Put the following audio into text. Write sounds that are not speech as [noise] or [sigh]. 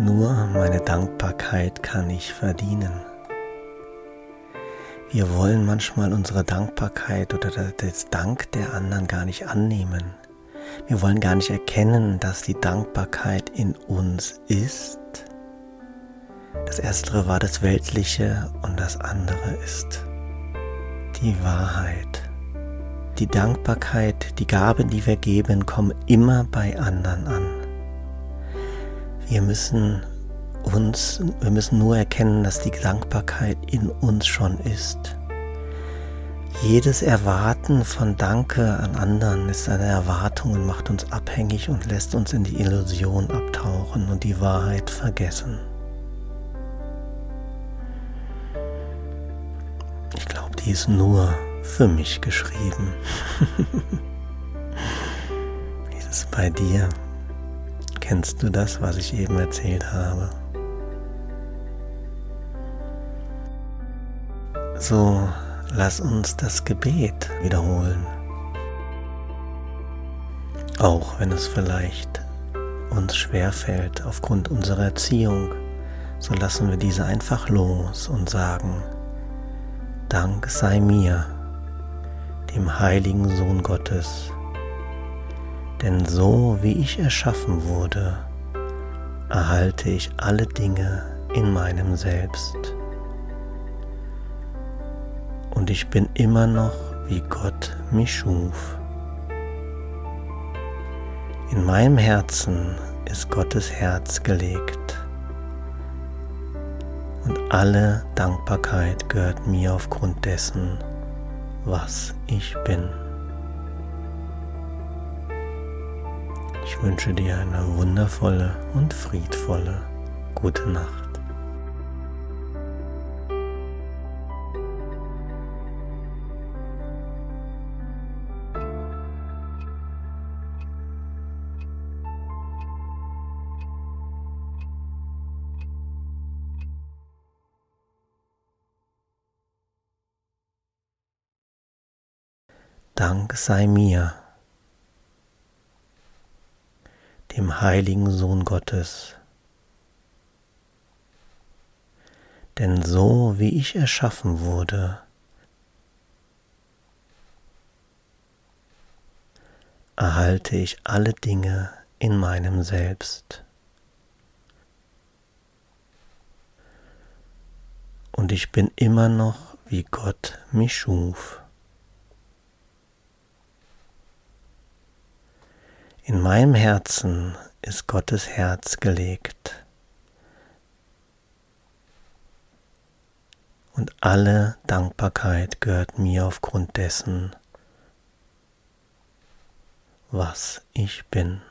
Nur meine Dankbarkeit kann ich verdienen. Wir wollen manchmal unsere Dankbarkeit oder das Dank der anderen gar nicht annehmen. Wir wollen gar nicht erkennen, dass die Dankbarkeit in uns ist. Das Erstere war das Weltliche und das andere ist die Wahrheit. Die Dankbarkeit, die Gaben, die wir geben, kommen immer bei anderen an. Wir müssen uns, wir müssen nur erkennen, dass die Dankbarkeit in uns schon ist. Jedes Erwarten von Danke an anderen ist eine Erwartung und macht uns abhängig und lässt uns in die Illusion abtauchen und die Wahrheit vergessen. Ich glaube, die ist nur für mich geschrieben. [laughs] Wie ist bei dir? Kennst du das, was ich eben erzählt habe? So, lass uns das Gebet wiederholen. Auch wenn es vielleicht uns schwerfällt aufgrund unserer Erziehung, so lassen wir diese einfach los und sagen, Dank sei mir, dem heiligen Sohn Gottes, denn so wie ich erschaffen wurde, erhalte ich alle Dinge in meinem Selbst. Und ich bin immer noch, wie Gott mich schuf. In meinem Herzen ist Gottes Herz gelegt. Und alle Dankbarkeit gehört mir aufgrund dessen, was ich bin. Ich wünsche dir eine wundervolle und friedvolle gute Nacht. Dank sei mir dem heiligen Sohn Gottes. Denn so wie ich erschaffen wurde, erhalte ich alle Dinge in meinem Selbst. Und ich bin immer noch, wie Gott mich schuf. In meinem Herzen ist Gottes Herz gelegt. Und alle Dankbarkeit gehört mir aufgrund dessen, was ich bin.